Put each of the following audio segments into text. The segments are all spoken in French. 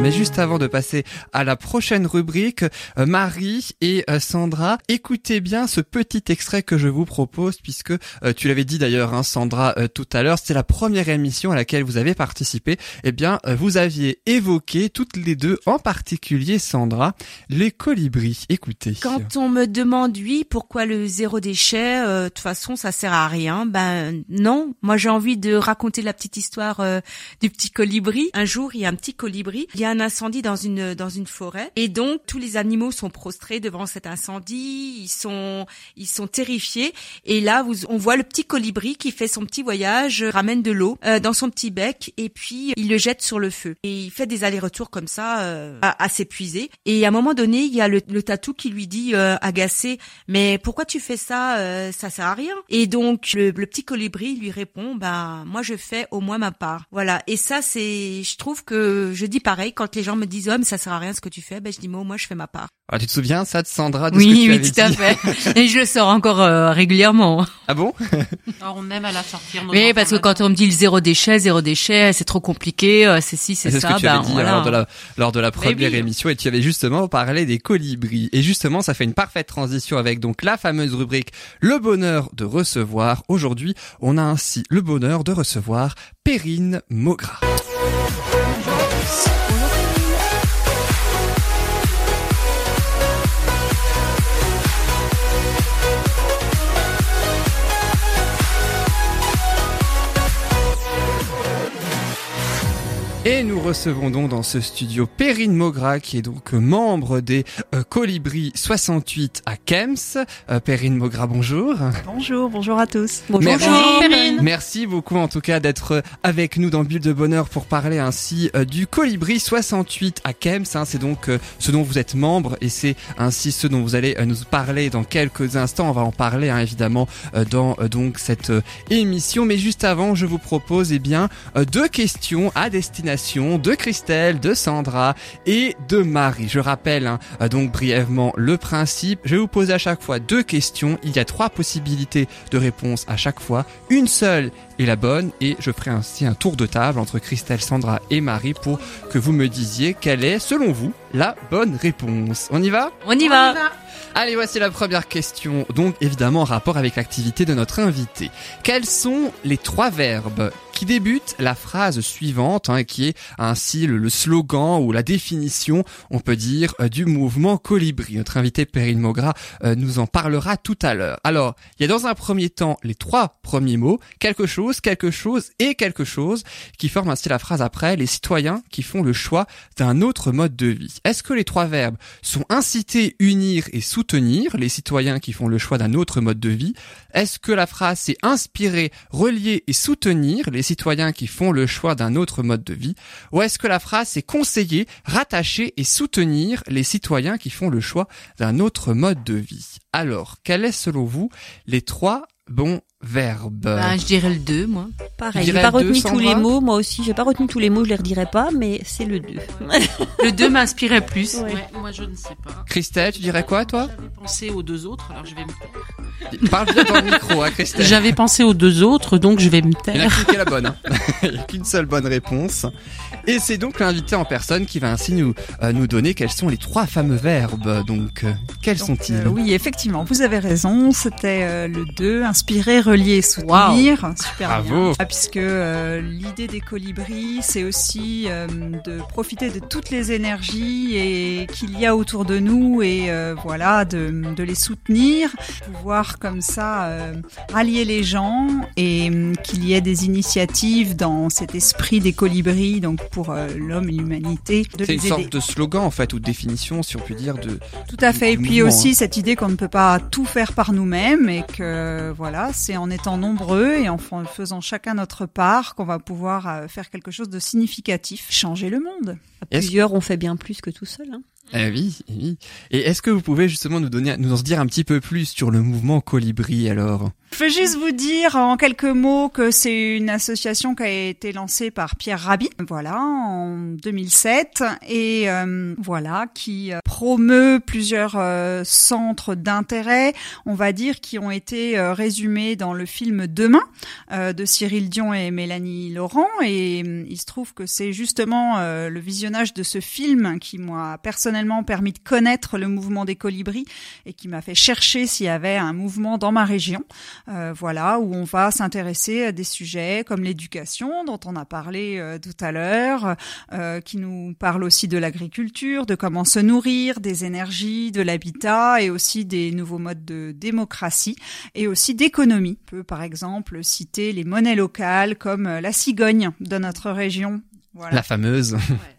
Mais juste avant de passer à la prochaine rubrique, euh, Marie et euh, Sandra, écoutez bien ce petit extrait que je vous propose puisque euh, tu l'avais dit d'ailleurs, hein, Sandra, tout à l'heure, c'est la première émission à laquelle vous avez participé. Eh bien, vous aviez évoqué toutes les deux, en particulier Sandra, les colibris. Écoutez. Quand on me demande oui, pourquoi le zéro déchet, de toute façon, ça sert à rien. Ben non, moi j'ai envie de raconter la petite histoire du petit colibri. Un jour, il y a un petit colibri, un incendie dans une dans une forêt. Et donc tous les animaux sont prostrés devant cet incendie, ils sont ils sont terrifiés. Et là vous, on voit le petit colibri qui fait son petit voyage, ramène de l'eau euh, dans son petit bec et puis il le jette sur le feu. Et il fait des allers-retours comme ça euh, à, s'épuiser. Et à un moment donné il y a le, le tatou qui lui dit euh, agacé mais pourquoi tu fais ça euh, ça sert à rien? Et donc le, le petit colibri lui répond bah moi je fais au moins ma part voilà. Et ça c'est je trouve que je dis pareil quand les gens me disent oh mais ça sert à rien ce que tu fais ben je dis moi moi je fais ma part. Ah, tu te souviens ça de Sandra de oui ce que tu oui tout à fait. Et je le sors encore euh, régulièrement. Ah bon? Alors, on aime à la sortir oui parce que quand on me dit le zéro déchet zéro déchet c'est trop compliqué euh, c'est si c'est ça ce que tu ben, avais dit voilà. lors de la lors de la première émission et tu avais justement parlé des colibris. Et justement ça fait une parfaite transition avec donc la fameuse rubrique le bonheur de recevoir aujourd'hui on a ainsi le bonheur de recevoir Perrine Mogra. です。Et nous recevons donc dans ce studio Perrine Mogra, qui est donc membre des euh, Colibris 68 à Kems. Euh, Perrine Mogra, bonjour. Bonjour, bonjour à tous. Bonjour, Merci. Perrine. Merci beaucoup en tout cas d'être avec nous dans Bulle de Bonheur pour parler ainsi euh, du Colibri 68 à Kems. Hein. c'est donc euh, ce dont vous êtes membre et c'est ainsi ce dont vous allez euh, nous parler dans quelques instants. On va en parler hein, évidemment euh, dans euh, donc cette euh, émission. Mais juste avant, je vous propose eh bien euh, deux questions à destination de Christelle, de Sandra et de Marie. Je rappelle hein, euh, donc brièvement le principe. Je vais vous poser à chaque fois deux questions. Il y a trois possibilités de réponse à chaque fois. Une seule est la bonne et je ferai ainsi un tour de table entre Christelle, Sandra et Marie pour que vous me disiez quelle est, selon vous, la bonne réponse. On y va on y va Allez, voici la première question, donc évidemment en rapport avec l'activité de notre invité. Quels sont les trois verbes? Qui débutent la phrase suivante, hein, qui est ainsi le, le slogan ou la définition, on peut dire, euh, du mouvement Colibri Notre invité Perrine Mogra euh, nous en parlera tout à l'heure. Alors, il y a dans un premier temps les trois premiers mots, quelque chose, quelque chose et quelque chose, qui forment ainsi la phrase après, les citoyens qui font le choix d'un autre mode de vie. Est-ce que les trois verbes sont inciter, unir et soutenir les citoyens qui font le choix d'un autre mode de vie? Est-ce que la phrase c'est inspirer, relier et soutenir les citoyens qui font le choix d'un autre mode de vie Ou est-ce que la phrase c'est conseiller, rattacher et soutenir les citoyens qui font le choix d'un autre mode de vie? Alors, quel est selon vous les trois bons verbes? Ben, je dirais le 2 moi Pareil, j'ai pas retenu tous les mots, moi aussi, j'ai pas retenu tous les mots, je les redirai pas, mais c'est le 2. le 2 m'inspirait plus Ouais. Ouais, moi je ne sais pas. Christelle, tu dirais quoi toi? J'avais pensé aux deux autres, alors je vais me. Parle bien dans le micro, hein, Christelle. J'avais pensé aux deux autres, donc je vais me Il n'y a taire. qu'une la bonne. hein. Il n'y a qu'une seule bonne réponse. Et c'est donc l'invité en personne qui va ainsi nous, euh, nous donner quels sont les trois fameux verbes. Donc, euh, quels sont-ils euh, Oui, effectivement, vous avez raison. C'était euh, le 2, inspirer, relier, soutenir. Super Bravo. bien. Ah, puisque euh, l'idée des colibris, c'est aussi euh, de profiter de toutes les énergies et qu'il y a autour de nous et euh, voilà, de, de les soutenir, pouvoir comme ça euh, rallier les gens et hum, qu'il y ait des initiatives dans cet esprit des colibris, donc pour euh, l'homme et l'humanité, de C'est une aider. sorte de slogan en fait ou de définition, si on peut dire, de. Tout à fait. Et puis aussi hein. cette idée qu'on ne peut pas tout faire par nous-mêmes et que voilà, c'est en étant nombreux et en fa- faisant chacun notre part qu'on va pouvoir euh, faire quelque chose de significatif, changer le monde. À plusieurs, on fait bien plus que tout seul. Hein. Eh oui, eh oui. Et est-ce que vous pouvez justement nous donner, nous en dire un petit peu plus sur le mouvement Colibri alors? Je peux juste vous dire en quelques mots que c'est une association qui a été lancée par Pierre Rabhi, voilà, en 2007, et euh, voilà, qui euh, promeut plusieurs euh, centres d'intérêt, on va dire, qui ont été résumés dans le film Demain de Cyril Dion et Mélanie Laurent, et il se trouve que c'est justement le visionnage de ce film qui m'a personnellement permis de connaître le mouvement des colibris et qui m'a fait chercher s'il y avait un mouvement dans ma région. Euh, voilà, où on va s'intéresser à des sujets comme l'éducation, dont on a parlé euh, tout à l'heure, euh, qui nous parle aussi de l'agriculture, de comment se nourrir, des énergies, de l'habitat et aussi des nouveaux modes de démocratie et aussi d'économie. On peut par exemple citer les monnaies locales comme la cigogne de notre région la fameuse.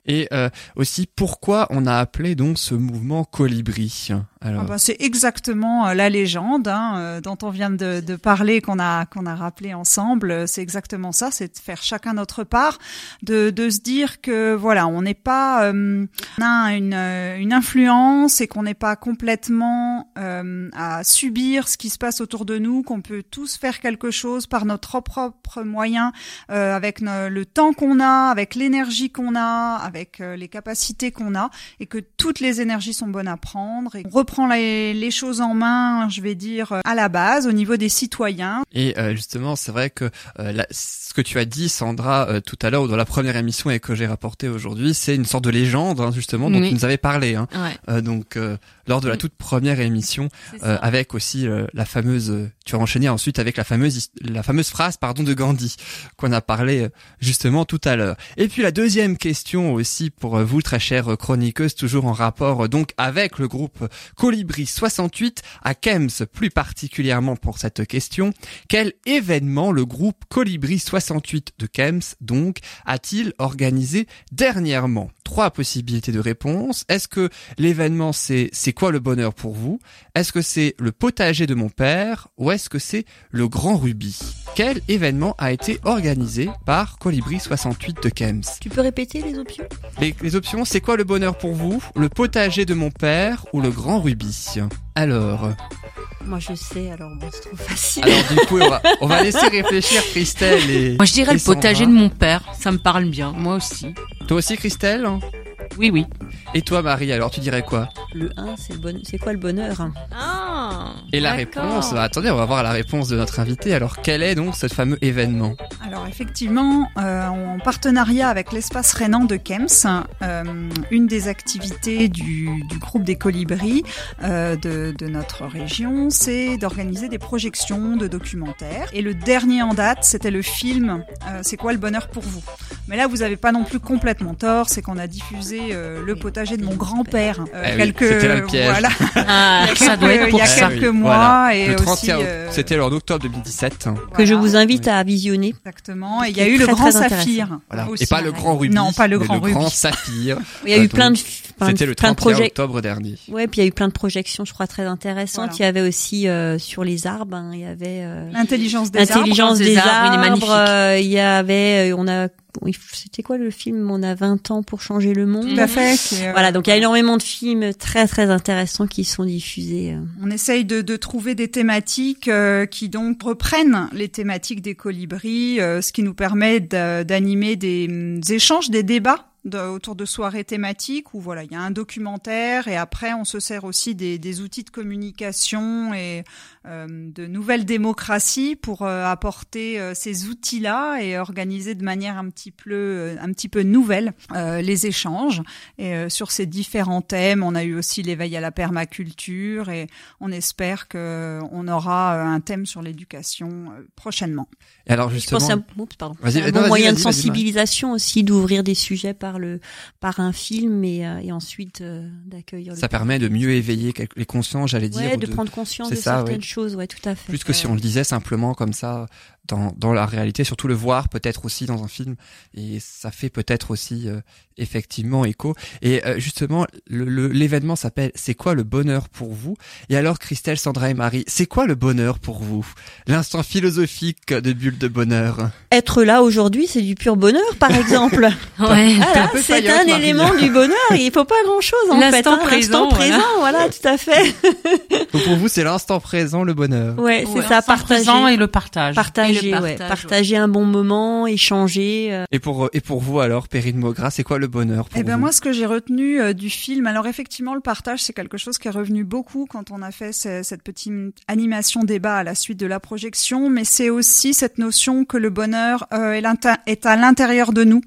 Et euh, aussi, pourquoi on a appelé donc ce mouvement Colibri? Alors... Ah bah, c'est exactement euh, la légende hein, euh, dont on vient de, de parler, qu'on a qu'on a rappelé ensemble. C'est exactement ça, c'est de faire chacun notre part, de, de se dire que voilà, on n'est pas, on a une, une influence et qu'on n'est pas complètement à subir ce qui se passe autour de nous, qu'on peut tous faire quelque chose par notre propre moyen, avec le temps qu'on a, avec l'énergie qu'on a, avec euh, les capacités qu'on a, et que toutes les énergies sont bonnes à prendre. Et on reprend les, les choses en main, je vais dire, euh, à la base, au niveau des citoyens. Et euh, justement, c'est vrai que ce que tu as dit, Sandra, tout à l'heure, dans la première émission et que j'ai rapporté aujourd'hui, c'est une sorte de légende, hein, justement, dont tu nous avais parlé. Hein. donc, lors de la toute première émission, avec aussi la fameuse, tu as enchaîné ensuite avec la fameuse, la fameuse phrase, pardon, de Gandhi, qu'on a parlé justement tout à l'heure. Et puis la deuxième question aussi pour vous, très chère chroniqueuse, toujours en rapport donc avec le groupe Colibri 68 à Kems, plus particulièrement pour cette question. Quel événement le groupe Colibri 68 de Kems donc a-t-il organisé dernièrement? Trois possibilités de réponse. Est-ce que l'événement c'est c'est quoi le bonheur pour vous? Est-ce que c'est le potager de mon père? Est-ce que c'est le grand rubis? Quel événement a été organisé par Colibri 68 de Kems? Tu peux répéter les options? Les, options, c'est quoi le bonheur pour vous? Le potager de mon père ou le grand rubis? Alors Moi je sais, alors bon, c'est trop facile. Alors du coup, on va, laisser réfléchir Christelle et... Moi je dirais le potager de mon père, ça me parle bien, moi aussi. Toi aussi Christelle? Oui, oui. Et toi, Marie, alors tu dirais quoi? Le 1, c'est le bon... c'est quoi le bonheur? Ah Et la réponse, bah, attendez, on va voir la réponse de notre invité. Alors, quel est donc ce fameux événement? Alors, effectivement, euh, en partenariat avec l'espace Rénan de Kems, euh, une des activités du, du groupe des colibris euh, de, de, notre région, c'est d'organiser des projections de documentaires. Et le dernier en date, c'était le film euh, C'est quoi le bonheur pour vous? Mais là, vous n'avez pas non plus complètement tort, c'est qu'on a diffusé euh, le potager de mon grand-père. Euh, eh quelques, voilà. Ah, ça doit être pour il y a quelques mois et aussi. Euh, c'était en octobre 2017. Que je vous invite à visionner. Exactement. Et il y a eu le grand saphir. et pas le grand rubis. Non, pas le grand rubis. Le grand saphir. Il y a eu plein de c'était le 31 octobre dernier. Ouais, puis il y a eu plein de projections, je crois, très intéressantes. Il y avait aussi sur les arbres, hein, il y avait l'intelligence des arbres, des, arbres, il y avait, on a c'était quoi le film On a 20 ans pour changer le monde. Tout à fait. Euh, voilà, donc il y a énormément de films très très intéressants qui sont diffusés. Euh. On essaye de, de trouver des thématiques euh, qui donc reprennent les thématiques des colibris, ce qui nous permet d'animer des, des échanges, des débats autour de soirées thématiques où voilà il y a un documentaire et après on se sert aussi des, des outils de communication et euh, de nouvelles démocraties pour euh, apporter euh, ces outils-là et organiser de manière un petit peu un petit peu nouvelle les échanges. Et sur ces différents thèmes on a eu aussi l'éveil à la permaculture et on espère que on aura un thème sur l'éducation prochainement. Et alors justement, je pense un, un bon moyen de sensibilisation aussi d'ouvrir des sujets par le par un film et, euh, et ensuite euh, d'accueillir. Ça permet de mieux éveiller les consciences, j'allais dire. de, prendre conscience de certaines choses, ouais, tout à fait. Plus que si on le disait simplement comme ça dans, dans la réalité, surtout le voir peut-être aussi dans un film, et ça fait peut-être aussi euh, effectivement écho. Et euh, justement, l'événement s'appelle C'est quoi le bonheur pour vous? Et alors, Christelle, Sandra et Marie, c'est quoi le bonheur pour vous? L'instant philosophique de Bulle de bonheur. Être là aujourd'hui, c'est du pur bonheur, par exemple. ouais. c'est un élément du bonheur. Il faut pas grand-chose en fait. L'instant hein. présent, présent, voilà. tout à fait. Donc pour vous, c'est l'instant présent, le bonheur. Ouais, c'est ça. Partager et le partage. Partager, ouais. Partager un bon moment, échanger. Euh. Et pour et pour vous alors, Perrine Maugras, c'est quoi le bonheur pour Eh ben moi, ce que j'ai retenu euh, du film, alors effectivement, le partage, c'est quelque chose qui est revenu beaucoup quand on a fait cette petite animation débat à la suite de la projection, mais c'est aussi cette notion que le bonheur euh, est à l'intérieur de nous,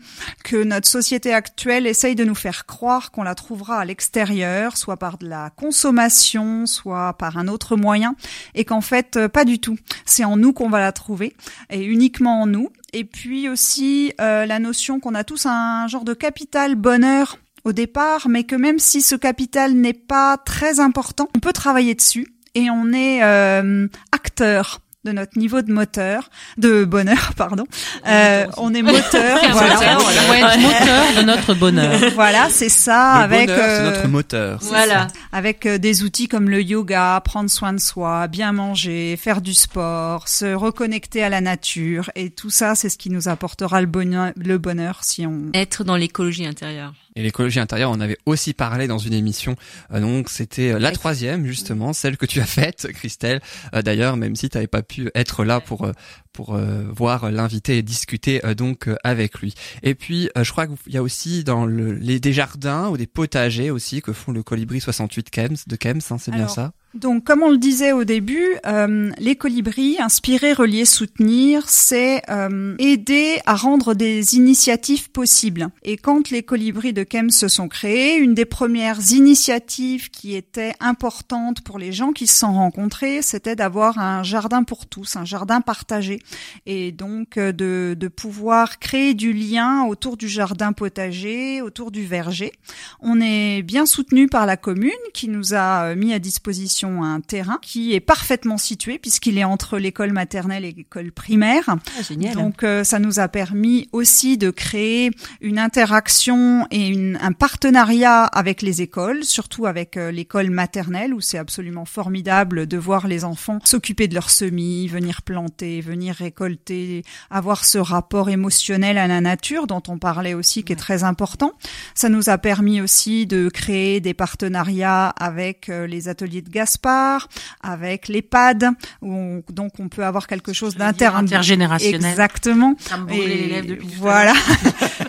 que notre société actuelle essaye de nous faire croire qu'on la trouvera à l'extérieur, soit par de la consommation, soit par un autre moyen, et qu'en fait, euh, pas du tout. C'est en nous qu'on va la trouver, et uniquement en nous. Et puis aussi euh, la notion qu'on a tous un genre de capital bonheur au départ, mais que même si ce capital n'est pas très important, on peut travailler dessus et on est euh, acteur de notre niveau de moteur, de bonheur, pardon. Euh, on est moteur, voilà. moteur de notre bonheur. Voilà, c'est ça. Le avec bonheur, c'est notre moteur. Voilà, avec des outils comme le yoga, prendre soin de soi, bien manger, faire du sport, se reconnecter à la nature, et tout ça, c'est ce qui nous apportera le bonheur, le bonheur si on être dans l'écologie intérieure. Et l'écologie intérieure, on avait aussi parlé dans une émission. Euh, donc c'était euh, la troisième justement, celle que tu as faite, Christelle. Euh, d'ailleurs, même si tu n'avais pas pu être là pour pour voir l'invité et discuter donc avec lui. Et puis, je crois qu'il y a aussi dans le, les des jardins ou des potagers aussi que font le Colibri 68 Kems de Kems, hein, c'est bien ça? Donc, comme on le disait au début, euh, les colibris, inspirer, relier, soutenir, c'est euh, aider à rendre des initiatives possibles. Et quand les colibris de Kems se sont créés, une des premières initiatives qui était importante pour les gens qui se sont rencontrés, c'était d'avoir un jardin pour tous, un jardin partagé, et donc euh, de, de pouvoir créer du lien autour du jardin potager, autour du verger. On est bien soutenu par la commune qui nous a mis à disposition un terrain qui est parfaitement situé puisqu'il est entre l'école maternelle et l'école primaire. Ah, Donc euh, ça nous a permis aussi de créer une interaction et une, un partenariat avec les écoles, surtout avec euh, l'école maternelle où c'est absolument formidable de voir les enfants s'occuper de leurs semis, venir planter, venir récolter, avoir ce rapport émotionnel à la nature dont on parlait aussi qui est très important. Ça nous a permis aussi de créer des partenariats avec euh, les ateliers de gaz avec l'EHPAD, où donc on peut avoir quelque chose d'intergénérationnel. Exactement. Et voilà.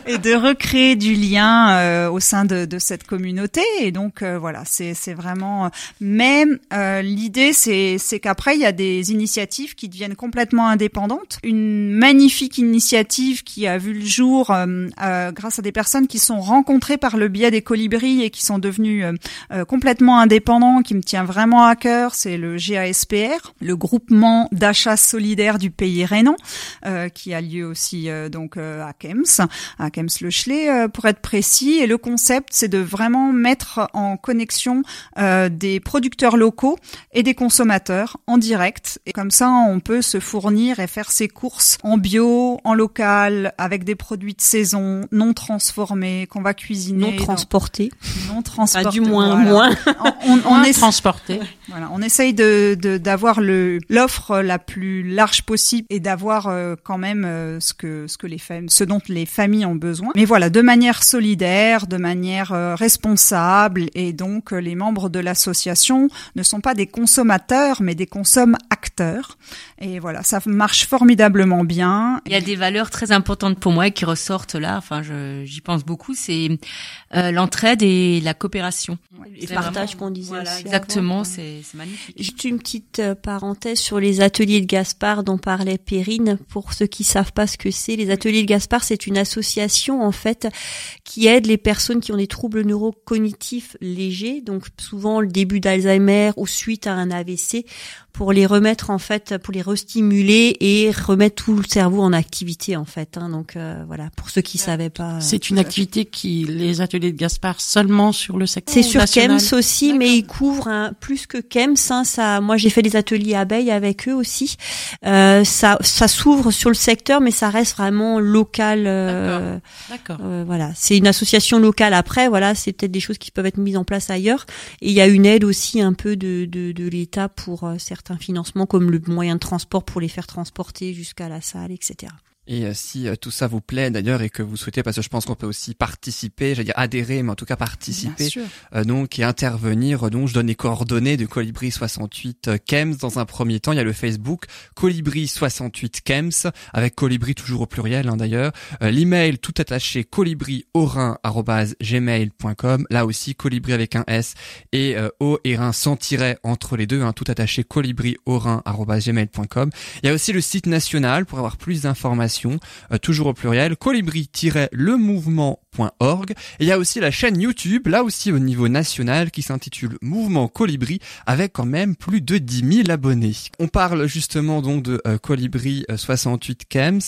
et de recréer du lien euh, au sein de, de, cette communauté. Et donc euh, voilà, c'est vraiment. Mais euh, l'idée, c'est qu'après il y a des initiatives qui deviennent complètement indépendantes. Une magnifique initiative qui a vu le jour grâce à des personnes qui sont rencontrées par le biais des colibris et qui sont devenues complètement indépendants, qui me tient vraiment à cœur, c'est le GASPR, le groupement d'achat solidaire du pays rhénan, euh, qui a lieu aussi euh, donc euh, à Kems, Kems-le-Chlé pour être précis. Et le concept, c'est de vraiment mettre en connexion des producteurs locaux et des consommateurs en direct. Et comme ça, on peut se fournir et faire ses courses en bio, en local, avec des produits de saison, non transformés, qu'on va cuisiner. Non transportés. Non transportés. du moins, moins. On, on, est transporté. Voilà, on essaye de d'avoir le l'offre la plus large possible et d'avoir euh, quand même euh, ce que ce que les femmes, ce dont les familles ont besoin. Mais voilà, de manière solidaire, de manière euh, responsable et donc les membres de l'association ne sont pas des consommateurs mais des consommateurs acteurs. Et voilà, ça marche formidablement bien. Il y a des valeurs très importantes pour moi qui ressortent là. Enfin, j'y pense beaucoup. C'est l'entraide et la coopération. Et le partage qu'on disait. Voilà, exactement c'est magnifique. Juste une petite euh, parenthèse sur les ateliers de Gaspard dont parlait Perrine. Pour ceux qui savent pas ce que c'est, les ateliers de Gaspard, c'est une association association en fait qui aide les personnes qui ont des troubles neurocognitifs légers, donc souvent le début d'Alzheimer ou suite à un AVC, pour les remettre en fait, pour les restimuler et remettre tout le cerveau en activité en fait. Hein. Donc euh, voilà, pour ceux qui savaient pas. C'est une activité qui les ateliers de Gaspard seulement sur le secteur. C'est sur Kems aussi, mais ils couvrent un, plus que Kems. Hein, ça, moi j'ai fait des ateliers abeilles avec eux aussi. Euh, ça, ça s'ouvre sur le secteur, mais ça reste vraiment local. Euh, D'accord. Euh, voilà, c'est une association locale. Après, voilà, c'est peut-être des choses qui peuvent être mises en place ailleurs. Et il y a une aide aussi un peu de de, l'État pour euh, certains un financement comme le moyen de transport pour les faire transporter jusqu'à la salle, etc. Et euh, si euh, tout ça vous plaît d'ailleurs et que vous souhaitez, parce que je pense qu'on peut aussi participer, j'allais dire adhérer, mais en tout cas participer, euh, donc et intervenir. Donc je donne les coordonnées de Colibri 68 Kems dans un premier temps. Il y a le Facebook Colibri 68 Kems avec Colibri toujours au pluriel hein, d'ailleurs. L'email tout attaché colibriorin@gmail.com. Là aussi Colibri avec un S et O et Rhin sans tiret entre les deux, hein, tout attaché colibriorin@gmail.com. Il y a aussi le site national pour avoir plus d'informations euh, toujours au pluriel, colibri-lemouvement.org. Et il y a aussi la chaîne YouTube, là aussi au niveau national, qui s'intitule Mouvement Colibri, avec quand même plus de 10 000 abonnés. On parle justement donc de euh, Colibri 68 euh, Kems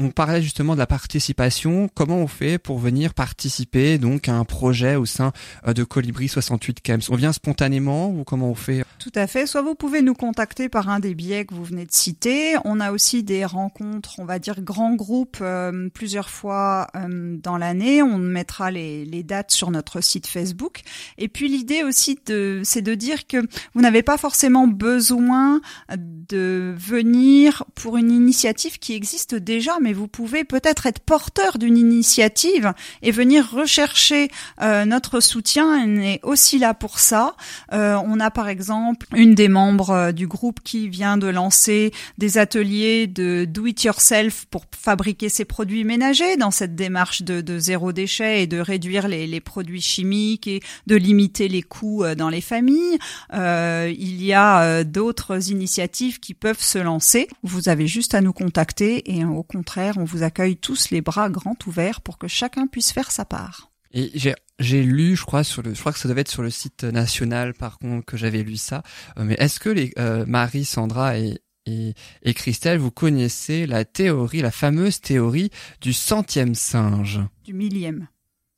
on parlait justement de la participation. Comment on fait pour venir participer donc à un projet au sein euh, de Colibri 68 Camps On vient spontanément ou comment on fait? Tout à fait. Soit vous pouvez nous contacter par un des biais que vous venez de citer. On a aussi des rencontres, on va dire grands groupes, euh, plusieurs fois euh, dans l'année. On mettra les, les, dates sur notre site Facebook. Et puis l'idée aussi, c'est de dire que vous n'avez pas forcément besoin de venir pour une initiative qui existe déjà mais vous pouvez peut-être être porteur d'une initiative et venir rechercher euh, notre soutien. On est aussi là pour ça. Euh, on a par exemple une des membres euh, du groupe qui vient de lancer des ateliers de do it yourself pour fabriquer ses produits ménagers dans cette démarche de, de zéro déchet et de réduire les, les, produits chimiques et de limiter les coûts dans les familles. il y a d'autres initiatives qui peuvent se lancer. Vous avez juste à nous contacter et au contraire on vous accueille tous les bras grands ouverts pour que chacun puisse faire sa part. Et j'ai j'ai lu, je crois sur le, je crois que ça devait être sur le site national par contre que j'avais lu ça. Euh, mais est-ce que les euh, Marie, Sandra et, et, et Christelle, vous connaissez la théorie, la fameuse théorie du centième singe? Du millième.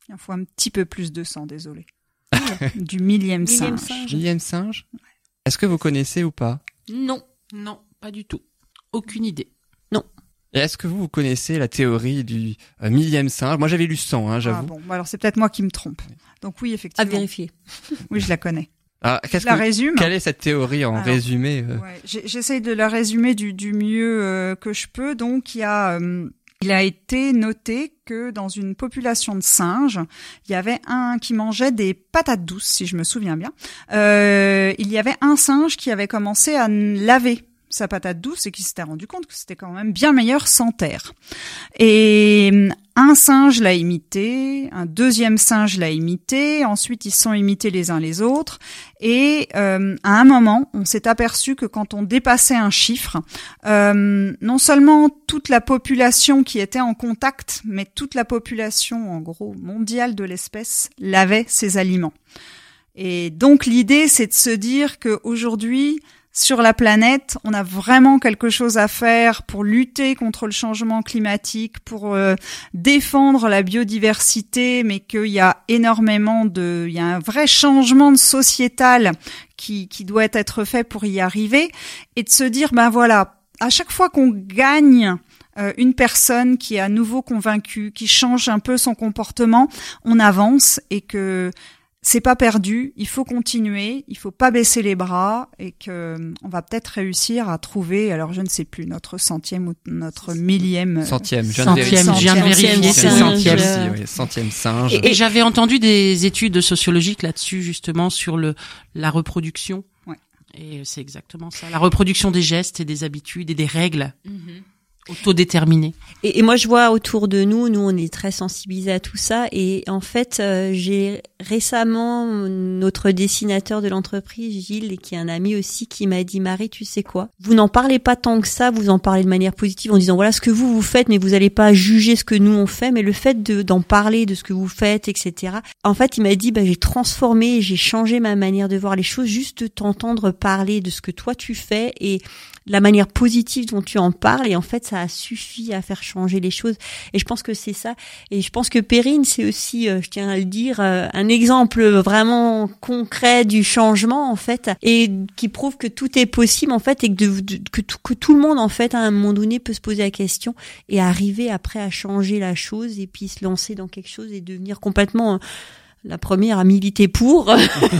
Il faut un petit peu plus de sang, désolé. du millième singe. Millième singe? Est-ce que vous connaissez ou pas? Non, non, pas du tout. Aucune idée. Est-ce que vous, vous connaissez la théorie du euh, millième singe? Moi, j'avais lu 100, hein, j'avoue. Ah bon, alors c'est peut-être moi qui me trompe. Donc oui, effectivement. À vérifier. oui, je la connais. Ah, qu'est-ce la résume. Quelle est cette théorie en résumé euh? ouais, J'essaye de la résumer du, du mieux euh, que je peux. Donc, il y a, il a été noté que dans une population de singes, il y avait un qui mangeait des patates douces, si je me souviens bien. il y avait un singe qui avait commencé à laver sa patate douce et qui s'était rendu compte que c'était quand même bien meilleur sans terre. Et hum, un singe l'a imité, un deuxième singe l'a imité, ensuite ils sont imités les uns les autres, et euh, à un moment, on s'est aperçu que quand on dépassait un chiffre, euh, non seulement toute la population qui était en contact, mais toute la population, en gros, mondiale de l'espèce, lavait ses aliments. Et donc l'idée, c'est de se dire qu'aujourd'hui, sur la planète, on a vraiment quelque chose à faire pour lutter contre le changement climatique, pour euh, défendre la biodiversité, mais qu'il y a énormément de, il y a un vrai changement de sociétal qui, qui doit être fait pour y arriver, et de se dire, ben voilà, à chaque fois qu'on gagne euh, une personne qui est à nouveau convaincue, qui change un peu son comportement, on avance et que c'est pas perdu, il faut continuer, il faut pas baisser les bras et que on va peut-être réussir à trouver, alors je ne sais plus, notre centième ou notre millième. Euh, centième, je viens de vérifier. Centième, centième singe. Et, j'avais entendu des études sociologiques là-dessus, justement, sur le, la reproduction. Ouais. Et c'est exactement ça. La reproduction des gestes et des habitudes et des règles. Mm-hmm. Autodéterminé. Et, et, moi, je vois autour de nous, nous, on est très sensibilisés à tout ça. Et en fait, euh, j'ai récemment notre dessinateur de l'entreprise, Gilles, qui est un ami aussi, qui m'a dit Marie, tu sais quoi? Vous n'en parlez pas tant que ça. Vous en parlez de manière positive en disant voilà ce que vous vous faites, mais vous n'allez pas juger ce que nous on fait. Mais le fait d'en parler de ce que vous faites, etc. En fait, il m'a dit bah, j'ai transformé, j'ai changé ma manière de voir les choses juste de t'entendre parler de ce que toi tu fais et la manière positive dont tu en parles et en fait a suffi à faire changer les choses. Et je pense que c'est ça. Et je pense que Perrine c'est aussi euh, je tiens à le dire euh, un exemple vraiment concret du changement en fait et qui prouve que tout est possible en fait et que, que, tout, que tout le monde en fait à un moment donné peut se poser la question et arriver après à changer la chose et puis se lancer dans quelque chose et devenir complètement la première à militer pour.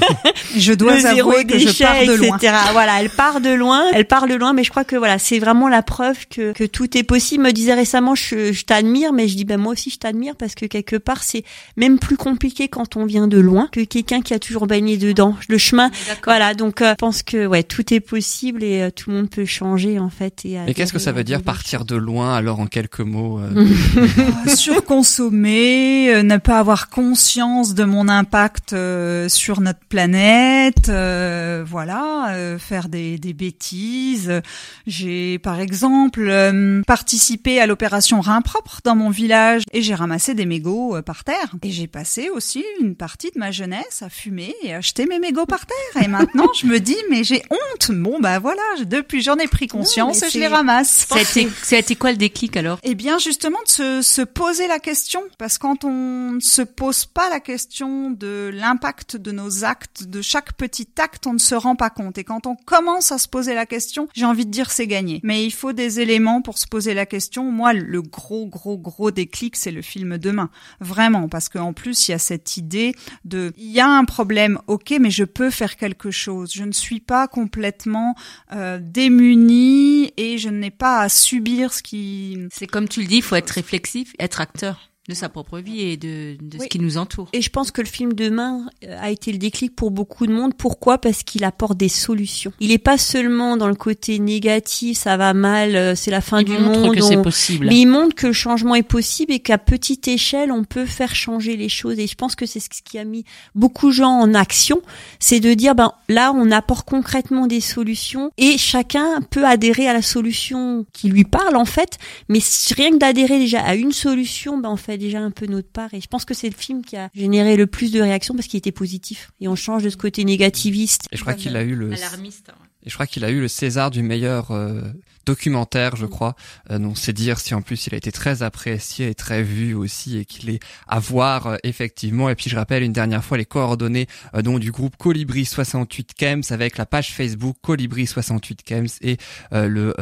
je dois le zéro que je pars de loin. Voilà, elle part de loin, elle part de loin, mais je crois que voilà, c'est vraiment la preuve que, que tout est possible. Me disait récemment, je, je t'admire, mais je dis ben moi aussi je t'admire parce que quelque part c'est même plus compliqué quand on vient de loin que quelqu'un qui a toujours baigné dedans. Le chemin, voilà. Donc euh, je pense que ouais, tout est possible et euh, tout le monde peut changer en fait. Et mais qu'est-ce que ça veut dire partir de loin alors en quelques mots euh... Surconsommer, ne pas avoir conscience de mon mon impact euh, sur notre planète, euh, voilà, euh, faire des, des bêtises. J'ai par exemple participé à l'opération Rein propre dans mon village et j'ai ramassé des mégots par terre. Et j'ai passé aussi une partie de ma jeunesse à fumer et acheter mes mégots par terre. Et maintenant je me dis mais j'ai honte. Bon bah voilà, depuis j'en ai pris conscience et je les ramasse. Ça a, été, quoi le déclic alors? Eh bien justement de se, se poser la question parce que quand on ne se pose pas la question de l'impact de nos actes, de chaque petit acte, on ne se rend pas compte. Et quand on commence à se poser la question, j'ai envie de dire c'est gagné. Mais il faut des éléments pour se poser la question. Moi, le gros, gros, gros déclic, c'est le film Demain. Vraiment, parce qu'en plus, il y a cette idée de, il y a un problème, ok, mais je peux faire quelque chose. Je ne suis pas complètement euh, démunie et je n'ai pas à subir ce qui... C'est comme tu le dis, il faut être réflexif, être acteur de sa propre vie et de, de ce qui nous entoure. Et je pense que le film Demain euh, a été le déclic pour beaucoup de monde. Pourquoi? Parce qu'il apporte des solutions. Il est pas seulement dans le côté négatif, ça va mal, euh, c'est la fin il du montre monde. que c'est possible. Mais il montre que le changement est possible et qu'à petite échelle, on peut faire changer les choses. Et je pense que c'est ce qui a mis beaucoup de gens en action, c'est de dire ben là, on apporte concrètement des solutions et chacun peut adhérer à la solution qui lui parle en fait. Mais rien que d'adhérer déjà à une solution, ben en fait déjà un peu notre part. Et je pense que c'est le film qui a généré le plus de réactions parce qu'il était positif. Et on change de ce côté négativiste. Et je crois qu'il a eu le... Alarmiste. Hein. Et je crois qu'il a eu le César du meilleur euh, documentaire, je crois. Euh, donc c'est dire si en plus il a été très apprécié et très vu aussi et qu'il est à voir euh, effectivement. Et puis je rappelle une dernière fois les coordonnées euh, donc du groupe Colibri 68 Kems avec la page Facebook Colibri 68 Kems et le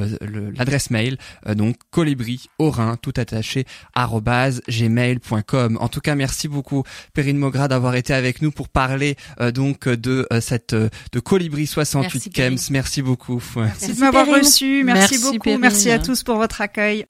l'adresse mail donc colibri orin tout attaché gmail.com. En tout cas merci beaucoup Perrine Mogra d'avoir été avec nous pour parler donc de cette de Colibri 68 Kems. Merci beaucoup. Merci, de m'avoir reçu. Merci, beaucoup. Merci à tous pour votre accueil.